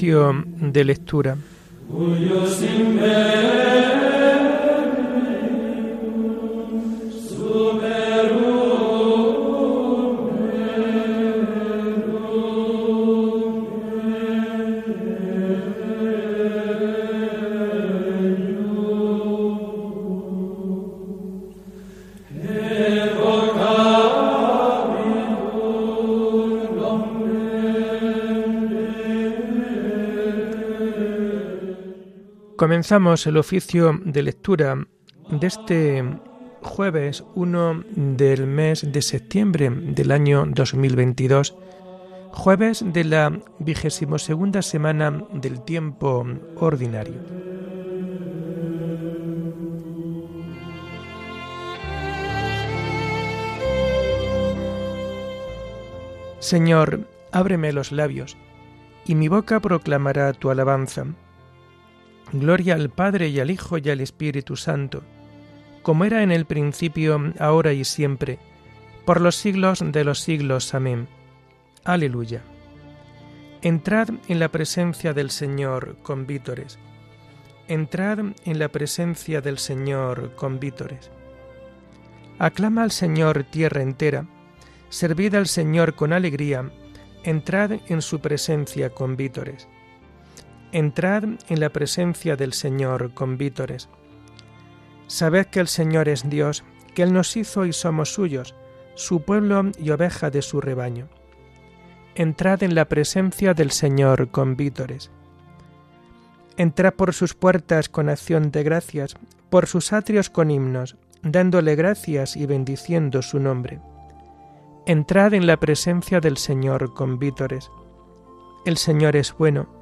De lectura. Comenzamos el oficio de lectura de este jueves 1 del mes de septiembre del año 2022, jueves de la vigésimo segunda semana del tiempo ordinario. Señor, ábreme los labios, y mi boca proclamará tu alabanza. Gloria al Padre y al Hijo y al Espíritu Santo, como era en el principio, ahora y siempre, por los siglos de los siglos. Amén. Aleluya. Entrad en la presencia del Señor con vítores. Entrad en la presencia del Señor con vítores. Aclama al Señor tierra entera, servid al Señor con alegría, entrad en su presencia con vítores. Entrad en la presencia del Señor con vítores. Sabed que el Señor es Dios, que Él nos hizo y somos suyos, su pueblo y oveja de su rebaño. Entrad en la presencia del Señor con vítores. Entrad por sus puertas con acción de gracias, por sus atrios con himnos, dándole gracias y bendiciendo su nombre. Entrad en la presencia del Señor con vítores. El Señor es bueno,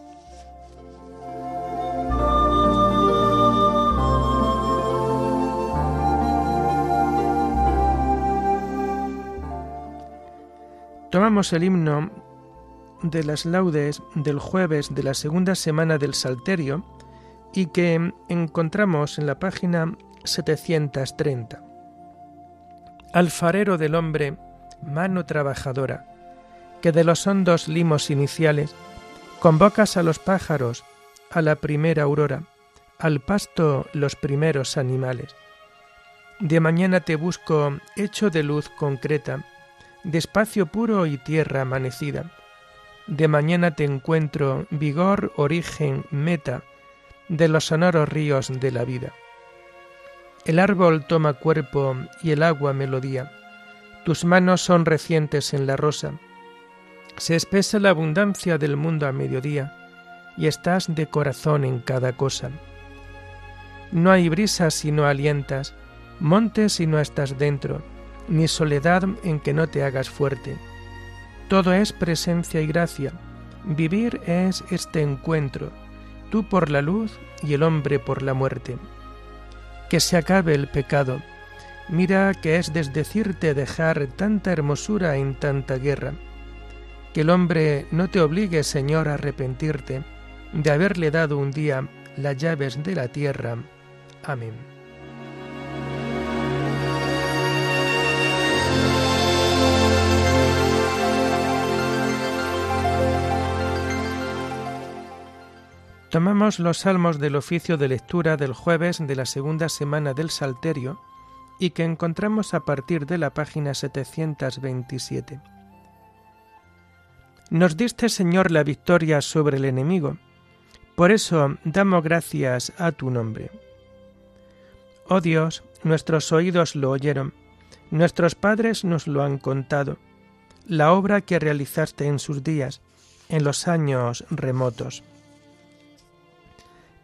Tomamos el himno de las laudes del jueves de la segunda semana del Salterio y que encontramos en la página 730. Alfarero del hombre, mano trabajadora, que de los hondos limos iniciales convocas a los pájaros a la primera aurora, al pasto los primeros animales. De mañana te busco hecho de luz concreta, de espacio puro y tierra amanecida. De mañana te encuentro vigor, origen, meta de los sonoros ríos de la vida. El árbol toma cuerpo y el agua melodía. Tus manos son recientes en la rosa. Se espesa la abundancia del mundo a mediodía y estás de corazón en cada cosa. No hay brisas si no alientas, montes si no estás dentro, ni soledad en que no te hagas fuerte. Todo es presencia y gracia. Vivir es este encuentro, tú por la luz y el hombre por la muerte. Que se acabe el pecado. Mira que es desdecirte dejar tanta hermosura en tanta guerra. Que el hombre no te obligue, Señor, a arrepentirte de haberle dado un día las llaves de la tierra. Amén. Tomamos los salmos del oficio de lectura del jueves de la segunda semana del Salterio y que encontramos a partir de la página 727. Nos diste, Señor, la victoria sobre el enemigo, por eso damos gracias a tu nombre. Oh Dios, nuestros oídos lo oyeron, nuestros padres nos lo han contado, la obra que realizaste en sus días, en los años remotos.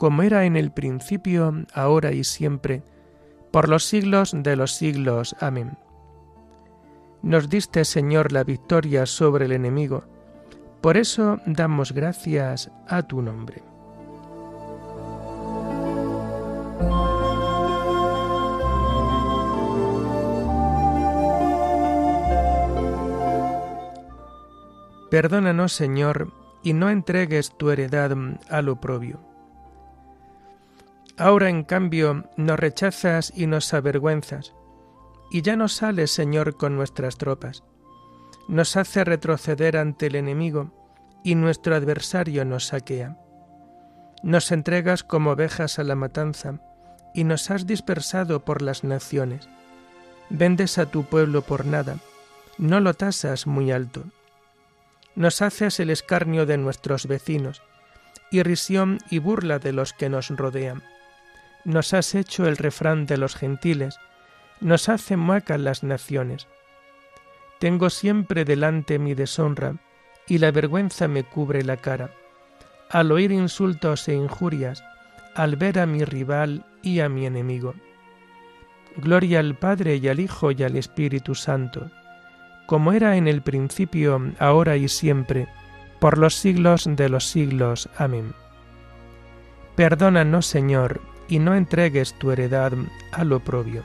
como era en el principio, ahora y siempre, por los siglos de los siglos. Amén. Nos diste, Señor, la victoria sobre el enemigo, por eso damos gracias a tu nombre. Perdónanos, Señor, y no entregues tu heredad al oprobio. Ahora, en cambio, nos rechazas y nos avergüenzas, y ya no sales, Señor, con nuestras tropas. Nos hace retroceder ante el enemigo, y nuestro adversario nos saquea. Nos entregas como ovejas a la matanza, y nos has dispersado por las naciones. Vendes a tu pueblo por nada, no lo tasas muy alto nos haces el escarnio de nuestros vecinos, irrisión y burla de los que nos rodean. Nos has hecho el refrán de los gentiles, nos hacen muecas las naciones. Tengo siempre delante mi deshonra, y la vergüenza me cubre la cara. Al oír insultos e injurias, al ver a mi rival y a mi enemigo. Gloria al Padre y al Hijo y al Espíritu Santo como era en el principio, ahora y siempre, por los siglos de los siglos. Amén. Perdónanos, Señor, y no entregues tu heredad al oprobio.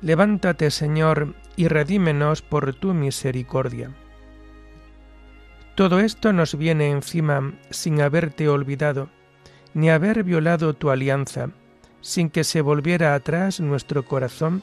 Levántate, Señor, y redímenos por tu misericordia todo esto nos viene encima sin haberte olvidado, ni haber violado tu alianza, sin que se volviera atrás nuestro corazón,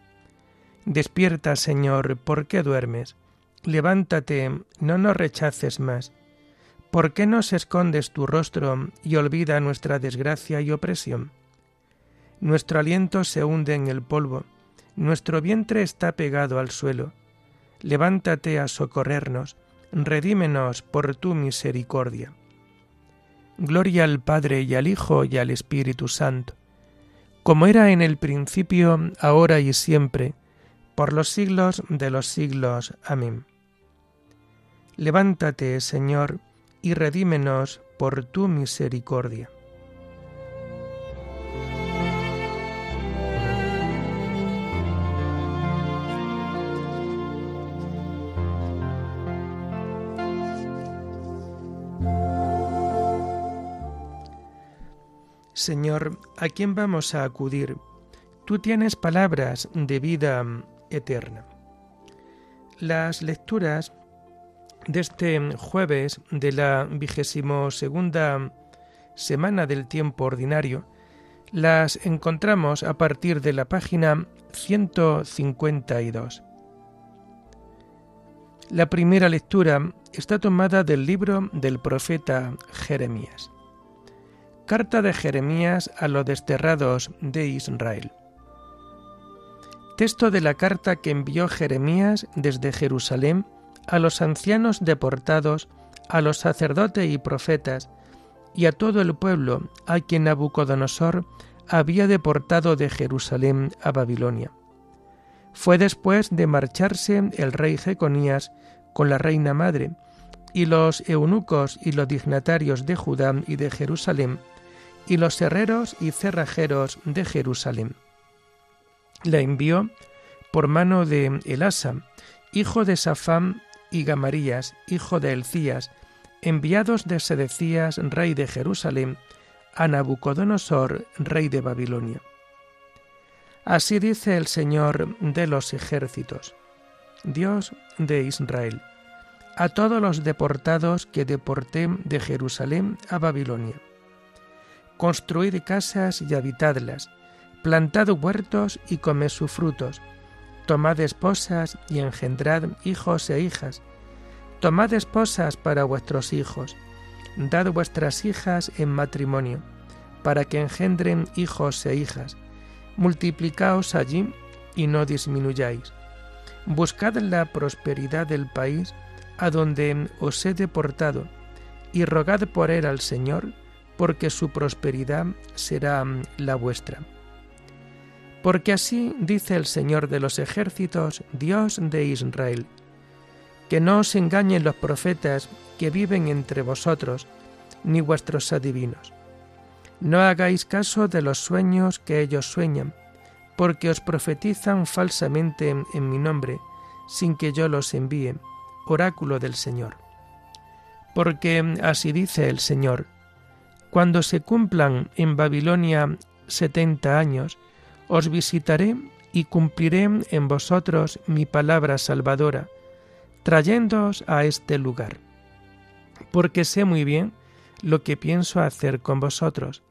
Despierta, Señor, ¿por qué duermes? Levántate, no nos rechaces más. ¿Por qué nos escondes tu rostro y olvida nuestra desgracia y opresión? Nuestro aliento se hunde en el polvo, nuestro vientre está pegado al suelo levántate a socorrernos, redímenos por tu misericordia. Gloria al Padre y al Hijo y al Espíritu Santo, como era en el principio, ahora y siempre, por los siglos de los siglos. Amén. Levántate, Señor, y redímenos por tu misericordia. Señor, ¿a quién vamos a acudir? Tú tienes palabras de vida eterna. Las lecturas de este jueves de la vigésimo segunda semana del tiempo ordinario las encontramos a partir de la página 152. La primera lectura está tomada del libro del profeta Jeremías. Carta de Jeremías a los desterrados de Israel. Texto de la carta que envió Jeremías desde Jerusalén a los ancianos deportados, a los sacerdotes y profetas, y a todo el pueblo a quien Nabucodonosor había deportado de Jerusalén a Babilonia. Fue después de marcharse el rey Jeconías con la reina madre, y los eunucos y los dignatarios de Judá y de Jerusalén, y los herreros y cerrajeros de Jerusalén. La envió por mano de Elasa, hijo de Safán, y Gamarías, hijo de Elcías, enviados de Sedecías, rey de Jerusalén, a Nabucodonosor, rey de Babilonia. Así dice el Señor de los ejércitos, Dios de Israel, a todos los deportados que deporté de Jerusalén a Babilonia. Construid casas y habitadlas, plantad huertos y comed sus frutos, tomad esposas y engendrad hijos e hijas, tomad esposas para vuestros hijos, dad vuestras hijas en matrimonio, para que engendren hijos e hijas, multiplicaos allí y no disminuyáis. Buscad la prosperidad del país a donde os he deportado, y rogad por él al Señor, porque su prosperidad será la vuestra. Porque así dice el Señor de los ejércitos, Dios de Israel, que no os engañen los profetas que viven entre vosotros, ni vuestros adivinos. No hagáis caso de los sueños que ellos sueñan, porque os profetizan falsamente en mi nombre, sin que yo los envíe, oráculo del Señor. Porque así dice el Señor, cuando se cumplan en Babilonia setenta años, os visitaré y cumpliré en vosotros mi palabra salvadora, trayéndoos a este lugar. Porque sé muy bien lo que pienso hacer con vosotros,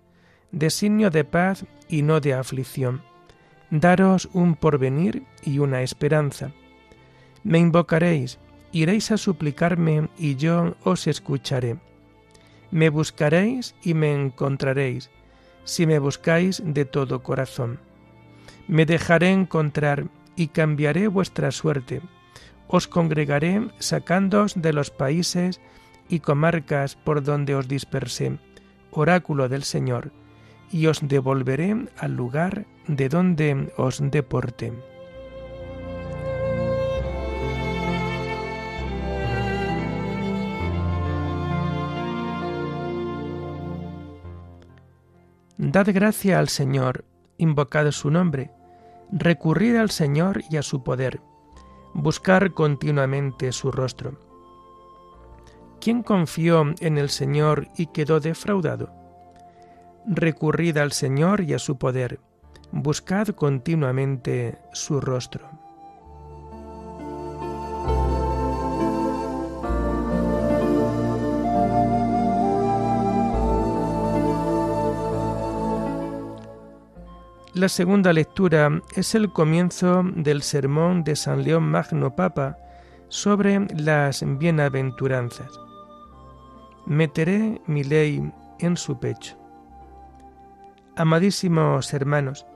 designio de paz y no de aflicción, daros un porvenir y una esperanza. Me invocaréis, iréis a suplicarme y yo os escucharé. Me buscaréis y me encontraréis, si me buscáis de todo corazón. Me dejaré encontrar y cambiaré vuestra suerte. Os congregaré sacándoos de los países y comarcas por donde os dispersé, oráculo del Señor, y os devolveré al lugar de donde os deporté. Dad gracia al Señor, invocad su nombre, recurrid al Señor y a su poder, buscar continuamente su rostro. ¿Quién confió en el Señor y quedó defraudado? Recurrid al Señor y a su poder, buscad continuamente su rostro. La segunda lectura es el comienzo del sermón de San León Magno Papa sobre las bienaventuranzas. Meteré mi ley en su pecho. Amadísimos hermanos,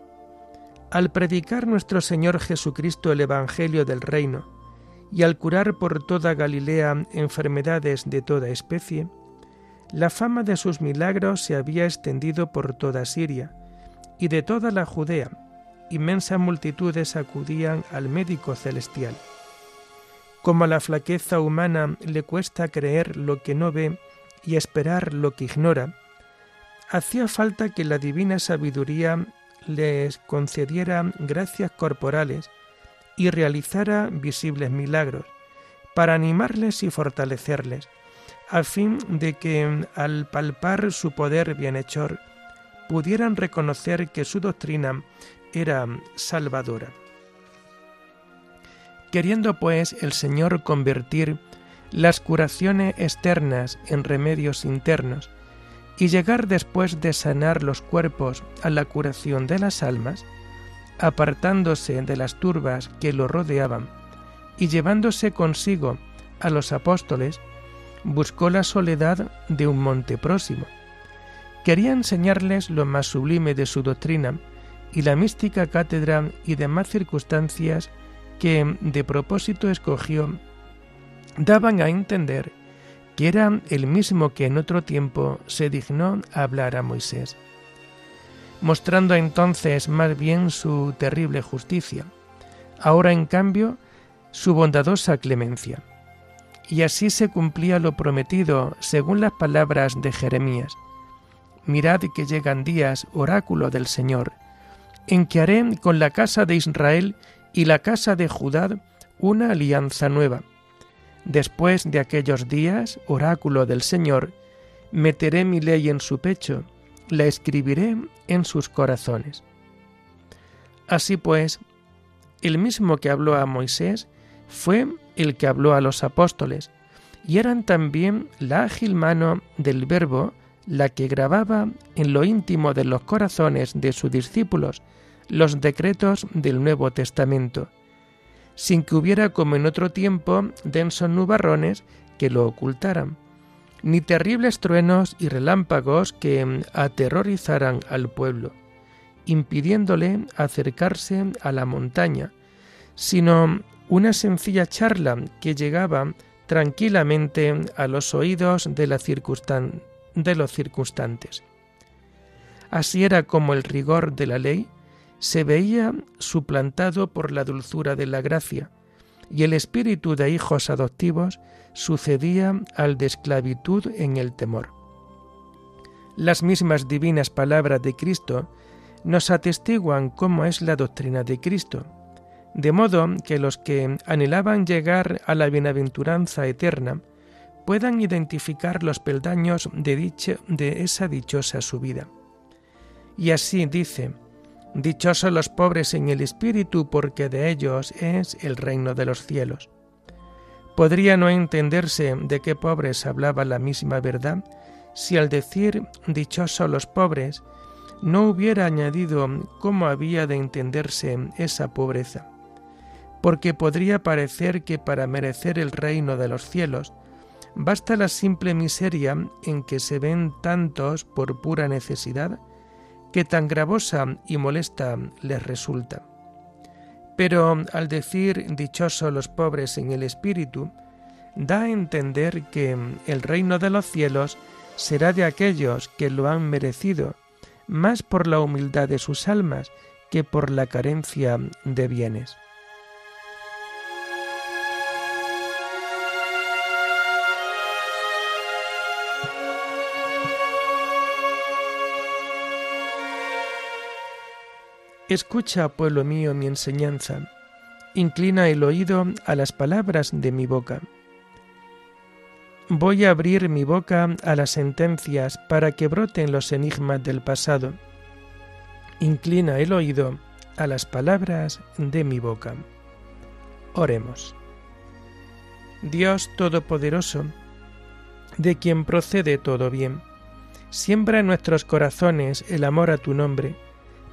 al predicar nuestro Señor Jesucristo el Evangelio del Reino y al curar por toda Galilea enfermedades de toda especie, la fama de sus milagros se había extendido por toda Siria, y de toda la Judea, inmensas multitudes acudían al médico celestial. Como a la flaqueza humana le cuesta creer lo que no ve y esperar lo que ignora, hacía falta que la divina sabiduría les concediera gracias corporales y realizara visibles milagros, para animarles y fortalecerles, a fin de que, al palpar su poder bienhechor, pudieran reconocer que su doctrina era salvadora. Queriendo pues el Señor convertir las curaciones externas en remedios internos y llegar después de sanar los cuerpos a la curación de las almas, apartándose de las turbas que lo rodeaban y llevándose consigo a los apóstoles, buscó la soledad de un monte próximo Quería enseñarles lo más sublime de su doctrina y la mística cátedra y demás circunstancias que de propósito escogió daban a entender que era el mismo que en otro tiempo se dignó hablar a Moisés, mostrando entonces más bien su terrible justicia, ahora en cambio su bondadosa clemencia. Y así se cumplía lo prometido según las palabras de Jeremías. Mirad que llegan días, oráculo del Señor, en que haré con la casa de Israel y la casa de Judá una alianza nueva. Después de aquellos días, oráculo del Señor, meteré mi ley en su pecho, la escribiré en sus corazones. Así pues, el mismo que habló a Moisés fue el que habló a los apóstoles, y eran también la ágil mano del Verbo la que grababa en lo íntimo de los corazones de sus discípulos los decretos del Nuevo Testamento, sin que hubiera como en otro tiempo densos nubarrones que lo ocultaran, ni terribles truenos y relámpagos que aterrorizaran al pueblo, impidiéndole acercarse a la montaña, sino una sencilla charla que llegaba tranquilamente a los oídos de, la de los circunstantes. Así era como el rigor de la ley se veía suplantado por la dulzura de la gracia, y el espíritu de hijos adoptivos sucedía al de esclavitud en el temor. Las mismas divinas palabras de Cristo nos atestiguan cómo es la doctrina de Cristo, de modo que los que anhelaban llegar a la bienaventuranza eterna puedan identificar los peldaños de, de esa dichosa subida. Y así dice, Dichosos los pobres en el espíritu, porque de ellos es el reino de los cielos. Podría no entenderse de qué pobres hablaba la misma verdad si al decir dichosos los pobres no hubiera añadido cómo había de entenderse esa pobreza, porque podría parecer que para merecer el reino de los cielos basta la simple miseria en que se ven tantos por pura necesidad, que tan gravosa y molesta les resulta. Pero al decir dichosos los pobres en el espíritu, da a entender que el reino de los cielos será de aquellos que lo han merecido, más por la humildad de sus almas que por la carencia de bienes. Escucha, pueblo mío, mi enseñanza, inclina el oído a las palabras de mi boca. Voy a abrir mi boca a las sentencias para que broten los enigmas del pasado. Inclina el oído a las palabras de mi boca. Oremos. Dios Todopoderoso, de quien procede todo bien, siembra en nuestros corazones el amor a tu nombre,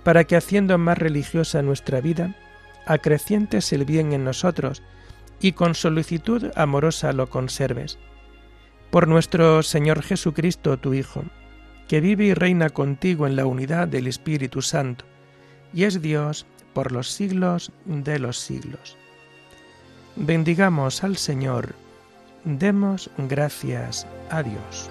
para que haciendo más religiosa nuestra vida, acrecientes el bien en nosotros y con solicitud amorosa lo conserves. Por nuestro Señor Jesucristo, tu Hijo, que vive y reina contigo en la unidad del Espíritu Santo, y es Dios por los siglos de los siglos. Bendigamos al Señor, demos gracias a Dios.